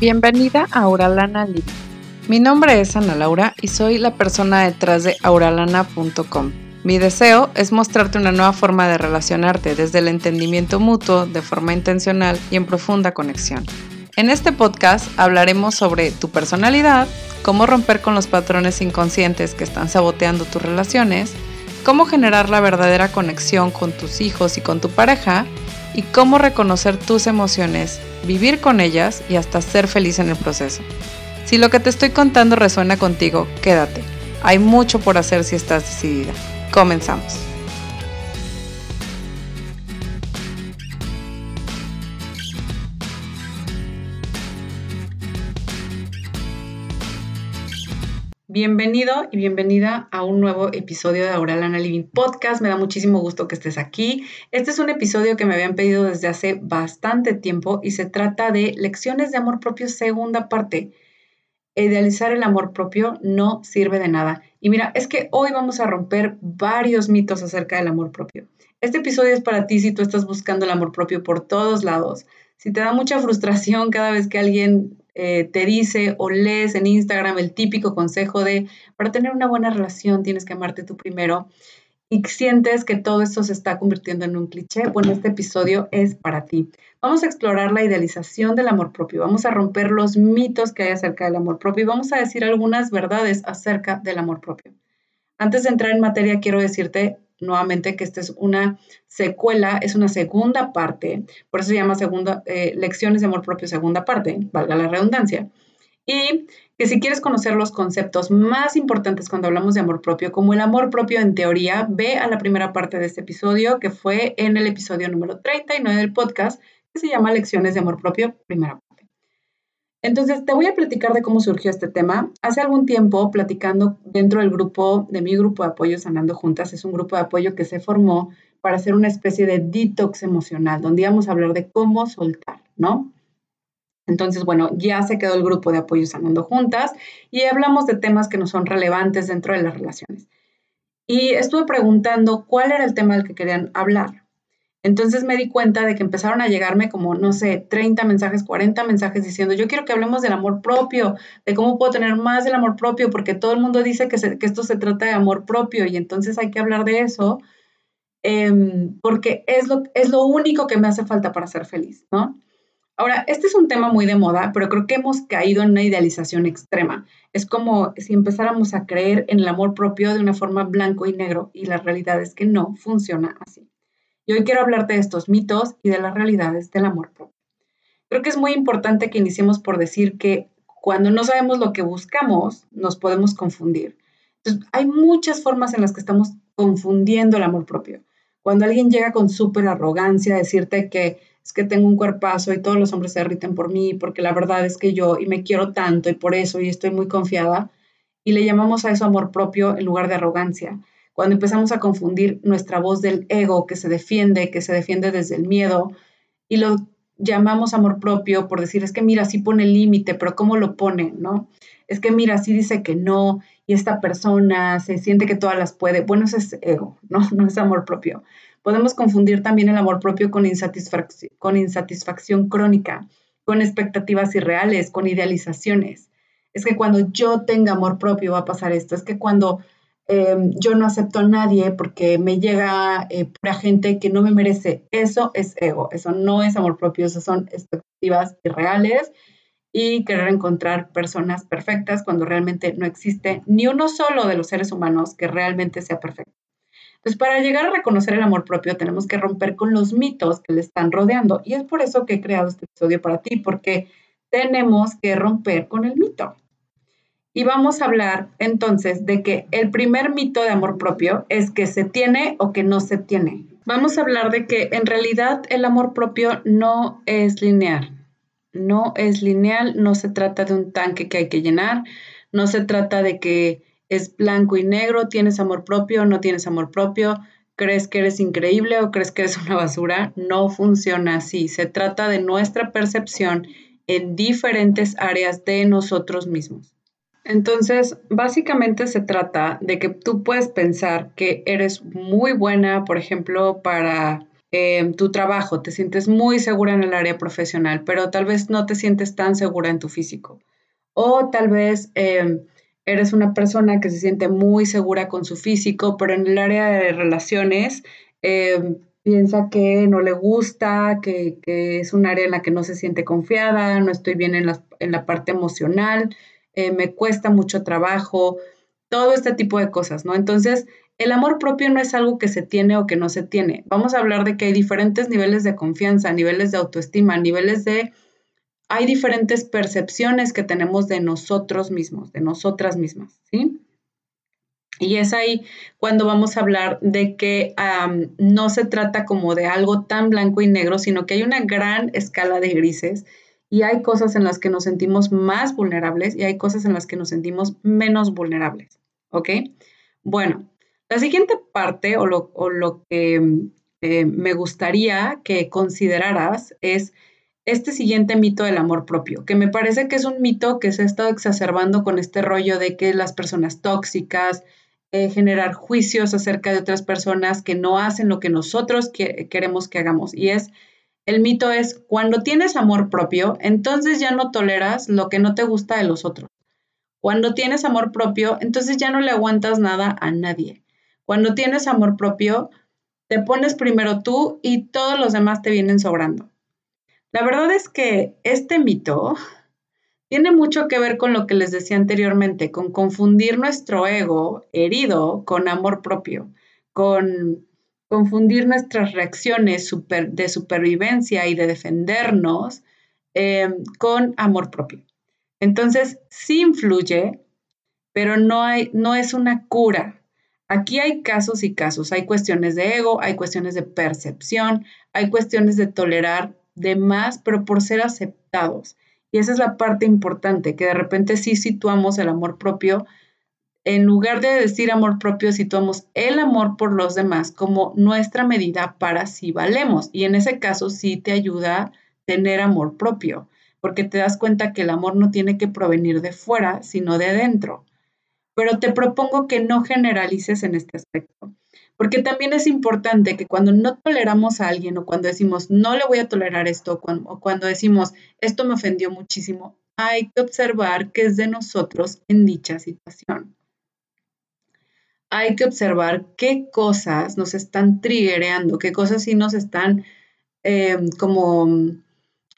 Bienvenida a Auralana Living. Mi nombre es Ana Laura y soy la persona detrás de auralana.com. Mi deseo es mostrarte una nueva forma de relacionarte desde el entendimiento mutuo, de forma intencional y en profunda conexión. En este podcast hablaremos sobre tu personalidad, cómo romper con los patrones inconscientes que están saboteando tus relaciones, cómo generar la verdadera conexión con tus hijos y con tu pareja, y cómo reconocer tus emociones, vivir con ellas y hasta ser feliz en el proceso. Si lo que te estoy contando resuena contigo, quédate. Hay mucho por hacer si estás decidida. Comenzamos. Bienvenido y bienvenida a un nuevo episodio de Auralana Living Podcast. Me da muchísimo gusto que estés aquí. Este es un episodio que me habían pedido desde hace bastante tiempo y se trata de lecciones de amor propio, segunda parte. Idealizar el amor propio no sirve de nada. Y mira, es que hoy vamos a romper varios mitos acerca del amor propio. Este episodio es para ti si tú estás buscando el amor propio por todos lados. Si te da mucha frustración cada vez que alguien eh, te dice o lees en Instagram el típico consejo de, para tener una buena relación tienes que amarte tú primero y sientes que todo esto se está convirtiendo en un cliché, bueno, este episodio es para ti. Vamos a explorar la idealización del amor propio, vamos a romper los mitos que hay acerca del amor propio y vamos a decir algunas verdades acerca del amor propio. Antes de entrar en materia, quiero decirte nuevamente que esta es una secuela, es una segunda parte, por eso se llama segunda, eh, Lecciones de Amor Propio, segunda parte, valga la redundancia. Y que si quieres conocer los conceptos más importantes cuando hablamos de amor propio, como el amor propio en teoría, ve a la primera parte de este episodio, que fue en el episodio número 39 del podcast, que se llama Lecciones de Amor Propio, primera. Entonces, te voy a platicar de cómo surgió este tema. Hace algún tiempo, platicando dentro del grupo, de mi grupo de apoyo Sanando Juntas, es un grupo de apoyo que se formó para hacer una especie de detox emocional, donde íbamos a hablar de cómo soltar, ¿no? Entonces, bueno, ya se quedó el grupo de apoyo Sanando Juntas y hablamos de temas que no son relevantes dentro de las relaciones. Y estuve preguntando cuál era el tema del que querían hablar. Entonces me di cuenta de que empezaron a llegarme como, no sé, 30 mensajes, 40 mensajes diciendo, yo quiero que hablemos del amor propio, de cómo puedo tener más del amor propio, porque todo el mundo dice que, esto se trata de amor propio y entonces hay que hablar de eso, em, porque es lo, es lo único que me hace falta para ser feliz, ¿no? Ahora, este es un tema muy de moda, pero creo que hemos caído en una idealización extrema. Es como si empezáramos a creer en el amor propio de una forma blanco y negro y la realidad es que no funciona así. Y hoy quiero hablarte de estos mitos y de las realidades del amor propio. Creo que es muy importante que iniciemos por decir que cuando no sabemos lo que buscamos, nos podemos confundir. Hay muchas formas en las que estamos confundiendo el amor propio. Cuando alguien llega con súper arrogancia a decirte que es que tengo un cuerpazo y todos los hombres se derriten por mí, porque la verdad es que yo y me quiero tanto y por eso y estoy muy confiada, y le llamamos a eso amor propio en lugar de arrogancia cuando empezamos a confundir nuestra voz del ego que se defiende, que se defiende desde el miedo, y lo llamamos amor propio por decir, es que mira, sí pone límite, pero ¿cómo lo pone? ¿No? Es que mira, sí dice que no, y esta persona se siente que todas las puede. Bueno, eso es ego, ¿no? No es amor propio. Podemos confundir también el amor propio con insatisfacción, con insatisfacción crónica, con expectativas irreales, con idealizaciones. Es que cuando yo tenga amor propio va a pasar esto. Es que cuando Em, yo no acepto a nadie porque me llega eh, pura gente que no me merece. Eso es ego, eso no es amor propio, eso son expectativas irreales y querer encontrar personas perfectas cuando realmente no existe ni uno solo de los seres humanos que realmente sea perfecto. Entonces, para llegar a reconocer el amor propio tenemos que romper con los mitos que le están rodeando y es por eso que he creado este episodio para ti, porque tenemos que romper con el mito. Y vamos a hablar entonces de que el primer mito de amor propio es que se tiene o que no se tiene. Vamos a hablar de que en realidad el amor propio no es lineal. No es lineal, no se trata de un tanque que hay que llenar, no se trata de que es blanco y negro, tienes amor propio no tienes amor propio, crees que eres increíble o crees que eres una basura. No funciona así. Se trata de nuestra percepción en diferentes áreas de nosotros mismos. Entonces, básicamente se trata de que tú puedes pensar que eres muy buena, por ejemplo, para em, tu trabajo, te sientes muy segura en el área profesional, pero tal vez no te sientes tan segura en tu físico. O tal vez em, eres una persona que se siente muy segura con su físico, pero en el área de relaciones em, piensa que no le gusta, que, es un área en la que no se siente confiada, no estoy bien en la, parte emocional, eh, me cuesta mucho trabajo, todo este tipo de cosas, ¿no? Entonces, el amor propio no es algo que se tiene o que no se tiene. Vamos a hablar de que hay diferentes niveles de confianza, niveles de autoestima, niveles de... Hay diferentes percepciones que tenemos de nosotros mismos, de nosotras mismas, ¿sí? Y es ahí cuando vamos a hablar de que no se trata como de algo tan blanco y negro, sino que hay una gran escala de grises y hay cosas en las que nos sentimos más vulnerables y hay cosas en las que nos sentimos menos vulnerables. ¿Ok? Bueno, la siguiente parte o lo, que eh, me gustaría que consideraras es este siguiente mito del amor propio, que me parece que es un mito que se ha estado exacerbando con este rollo de que las personas tóxicas, eh, generar juicios acerca de otras personas que no hacen lo que nosotros queremos que hagamos. Y es, el mito es, cuando tienes amor propio, entonces ya no toleras lo que no te gusta de los otros. Cuando tienes amor propio, entonces ya no le aguantas nada a nadie. Cuando tienes amor propio, te pones primero tú y todos los demás te vienen sobrando. La verdad es que este mito tiene mucho que ver con lo que les decía anteriormente, con confundir nuestro ego herido con amor propio, con confundir nuestras reacciones de supervivencia y de defendernos em, con amor propio. Entonces, sí influye, pero no, no es una cura. Aquí hay casos y casos, hay cuestiones de ego, hay cuestiones de percepción, hay cuestiones de tolerar de más, pero por ser aceptados. Y esa es la parte importante, que de repente sí situamos el amor propio. En lugar de decir amor propio, situamos el amor por los demás como nuestra medida para si valemos. Y en ese caso sí te ayuda tener amor propio, porque te das cuenta que el amor no tiene que provenir de fuera, sino de adentro. Pero te propongo que no generalices en este aspecto. Porque también es importante que cuando no toleramos a alguien o cuando decimos no le voy a tolerar esto o cuando decimos esto me ofendió muchísimo, hay que observar qué es de nosotros en dicha situación. Hay que observar qué cosas nos están triggereando, qué cosas sí nos están em, como,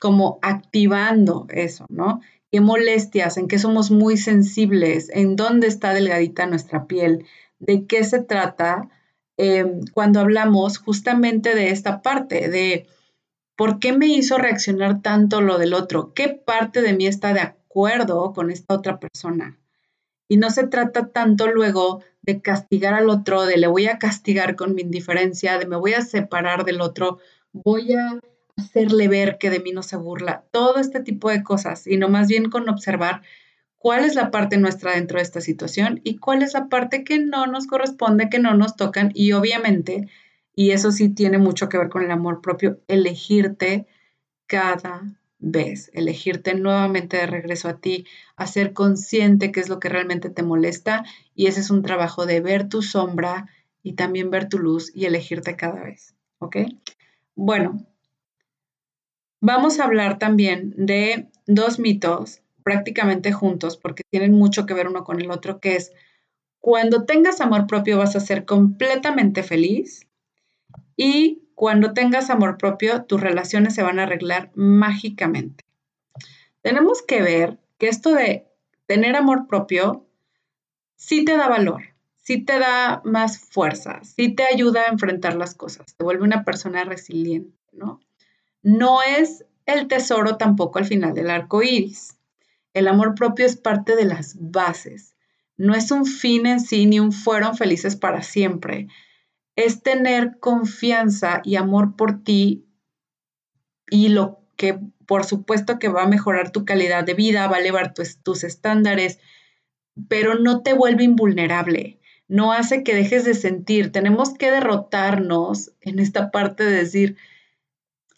como activando eso, ¿no? Qué molestias, en qué somos muy sensibles, en dónde está delgadita nuestra piel, de qué se trata Em, cuando hablamos justamente de esta parte, de por qué me hizo reaccionar tanto lo del otro, qué parte de mí está de acuerdo con esta otra persona. Y no se trata tanto luego de castigar al otro, de le voy a castigar con mi indiferencia, de me voy a separar del otro, voy a hacerle ver que de mí no se burla, todo este tipo de cosas, sino más bien con observar cuál es la parte nuestra dentro de esta situación y cuál es la parte que no nos corresponde, que no nos tocan y obviamente, y eso sí tiene mucho que ver con el amor propio, elegirte cada vez, elegirte nuevamente de regreso a ti, hacer consciente qué es lo que realmente te molesta y ese es un trabajo de ver tu sombra y también ver tu luz y elegirte cada vez, ¿ok? Bueno, vamos a hablar también de dos mitos prácticamente juntos porque tienen mucho que ver uno con el otro, que es cuando tengas amor propio vas a ser completamente feliz y cuando tengas amor propio tus relaciones se van a arreglar mágicamente. Tenemos que ver que esto de tener amor propio sí te da valor, sí te da más fuerza, sí te ayuda a enfrentar las cosas, te vuelve una persona resiliente, ¿no? No es el tesoro tampoco al final del arco iris. El amor propio es parte de las bases. No es un fin en sí ni un fueron felices para siempre. Es tener confianza y amor por ti y lo que por supuesto que va a mejorar tu calidad de vida, va a elevar tus estándares, pero no te vuelve invulnerable, no hace que dejes de sentir. Tenemos que derrotarnos en esta parte de decir,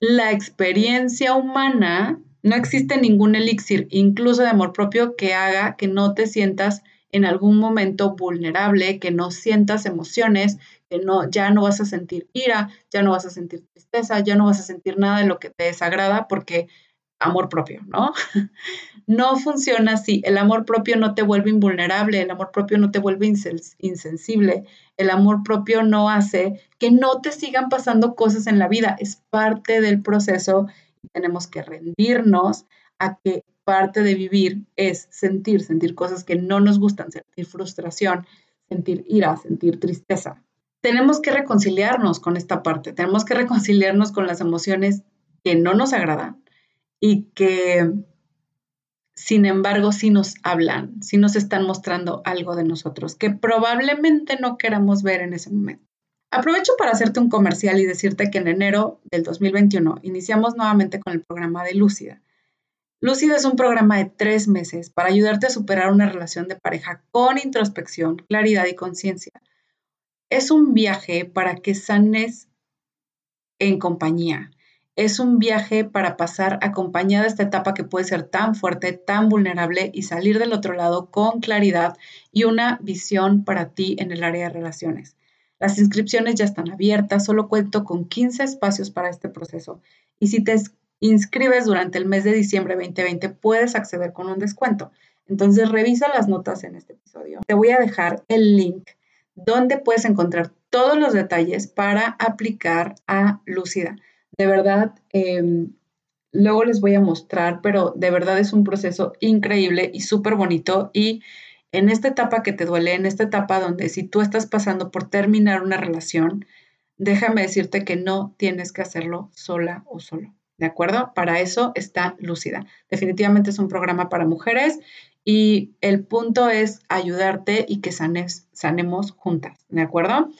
la experiencia humana no existe ningún elixir, incluso de amor propio, que haga que no te sientas en algún momento vulnerable, que no sientas emociones, que no, ya no vas a sentir ira, ya no vas a sentir tristeza, ya no vas a sentir nada de lo que te desagrada porque amor propio, ¿no? No funciona así. El amor propio no te vuelve invulnerable, el amor propio no te vuelve insensible, el amor propio no hace que no te sigan pasando cosas en la vida. Es parte del proceso y tenemos que rendirnos a que parte de vivir es sentir, sentir cosas que no nos gustan, sentir frustración, sentir ira, sentir tristeza. Tenemos que reconciliarnos con esta parte, tenemos que reconciliarnos con las emociones que no nos agradan y que sin embargo, sí nos hablan, sí nos están mostrando algo de nosotros que probablemente no queramos ver en ese momento. Aprovecho para hacerte un comercial y decirte que en enero del 2021 iniciamos nuevamente con el programa de Lúcida. Lúcida es un programa de tres meses para ayudarte a superar una relación de pareja con introspección, claridad y conciencia. Es un viaje para que sanes en compañía, es un viaje para pasar acompañada esta etapa que puede ser tan fuerte, tan vulnerable y salir del otro lado con claridad y una visión para ti en el área de relaciones. Las inscripciones ya están abiertas, solo cuento con 15 espacios para este proceso y si te inscribes durante el mes de diciembre 2020 puedes acceder con un descuento. Entonces revisa las notas en este episodio. Te voy a dejar el link donde puedes encontrar todos los detalles para aplicar a Lucida. De verdad, em, luego les voy a mostrar, pero de verdad es un proceso increíble y súper bonito. Y en esta etapa que te duele, en esta etapa donde si tú estás pasando por terminar una relación, déjame decirte que no tienes que hacerlo sola o solo. ¿De acuerdo? Para eso está Lúcida. Definitivamente es un programa para mujeres y el punto es ayudarte y que sanes, sanemos juntas. ¿De acuerdo?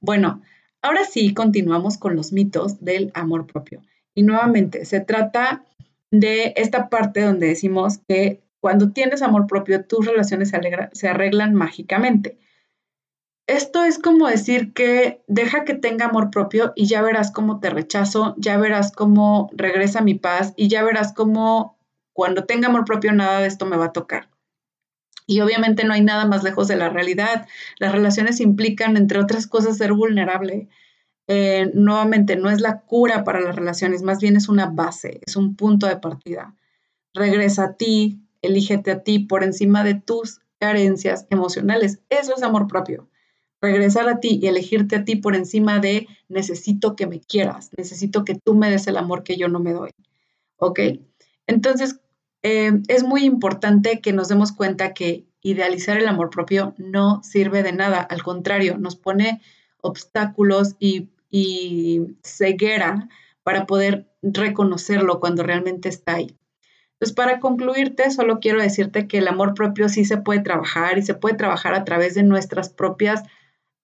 Bueno, Ahora sí, continuamos con los mitos del amor propio. Y nuevamente, se trata de esta parte donde decimos que cuando tienes amor propio, tus relaciones se, arreglan mágicamente. Esto es como decir que deja que tenga amor propio y ya verás cómo te rechazo, ya verás cómo regresa mi paz y ya verás cómo cuando tenga amor propio nada de esto me va a tocar. Y obviamente no hay nada más lejos de la realidad. Las relaciones implican, entre otras cosas, ser vulnerable. Eh, nuevamente, no es la cura para las relaciones, más bien es una base, es un punto de partida. Regresa a ti, elígete a ti por encima de tus carencias emocionales. Eso es amor propio. Regresar a ti y elegirte a ti por encima de necesito que me quieras, necesito que tú me des el amor que yo no me doy. ¿Ok? Entonces, eh, es muy importante que nos demos cuenta que idealizar el amor propio no sirve de nada, al contrario, nos pone obstáculos y, ceguera para poder reconocerlo cuando realmente está ahí. Entonces, para concluirte, solo quiero decirte que el amor propio sí se puede trabajar y se puede trabajar a través de nuestras propias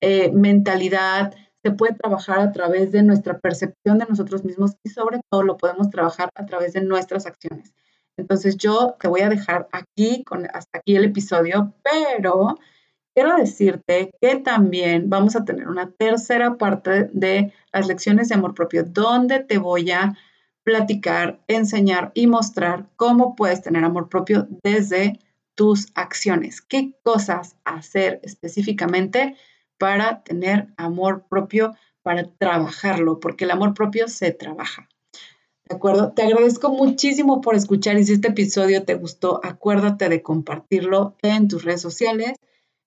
eh, mentalidad, se puede trabajar a través de nuestra percepción de nosotros mismos y sobre todo lo podemos trabajar a través de nuestras acciones. Entonces yo te voy a dejar aquí, con, hasta aquí el episodio, pero quiero decirte que también vamos a tener una tercera parte de las lecciones de amor propio, donde te voy a platicar, enseñar y mostrar cómo puedes tener amor propio desde tus acciones. ¿Qué cosas hacer específicamente para tener amor propio, para trabajarlo? Porque el amor propio se trabaja. ¿De acuerdo? Te agradezco muchísimo por escuchar y si este episodio te gustó, acuérdate de compartirlo en tus redes sociales,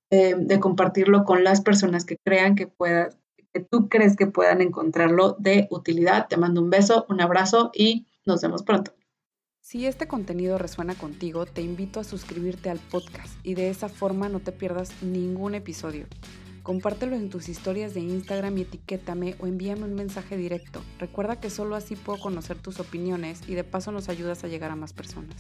eh, de compartirlo con las personas que crean que puedas, que tú crees que puedan encontrarlo de utilidad. Te mando un beso, un abrazo y nos vemos pronto. Si este contenido resuena contigo, te invito a suscribirte al podcast y de esa forma no te pierdas ningún episodio. Compártelo en tus historias de Instagram y etiquétame o envíame un mensaje directo. Recuerda que solo así puedo conocer tus opiniones y de paso nos ayudas a llegar a más personas.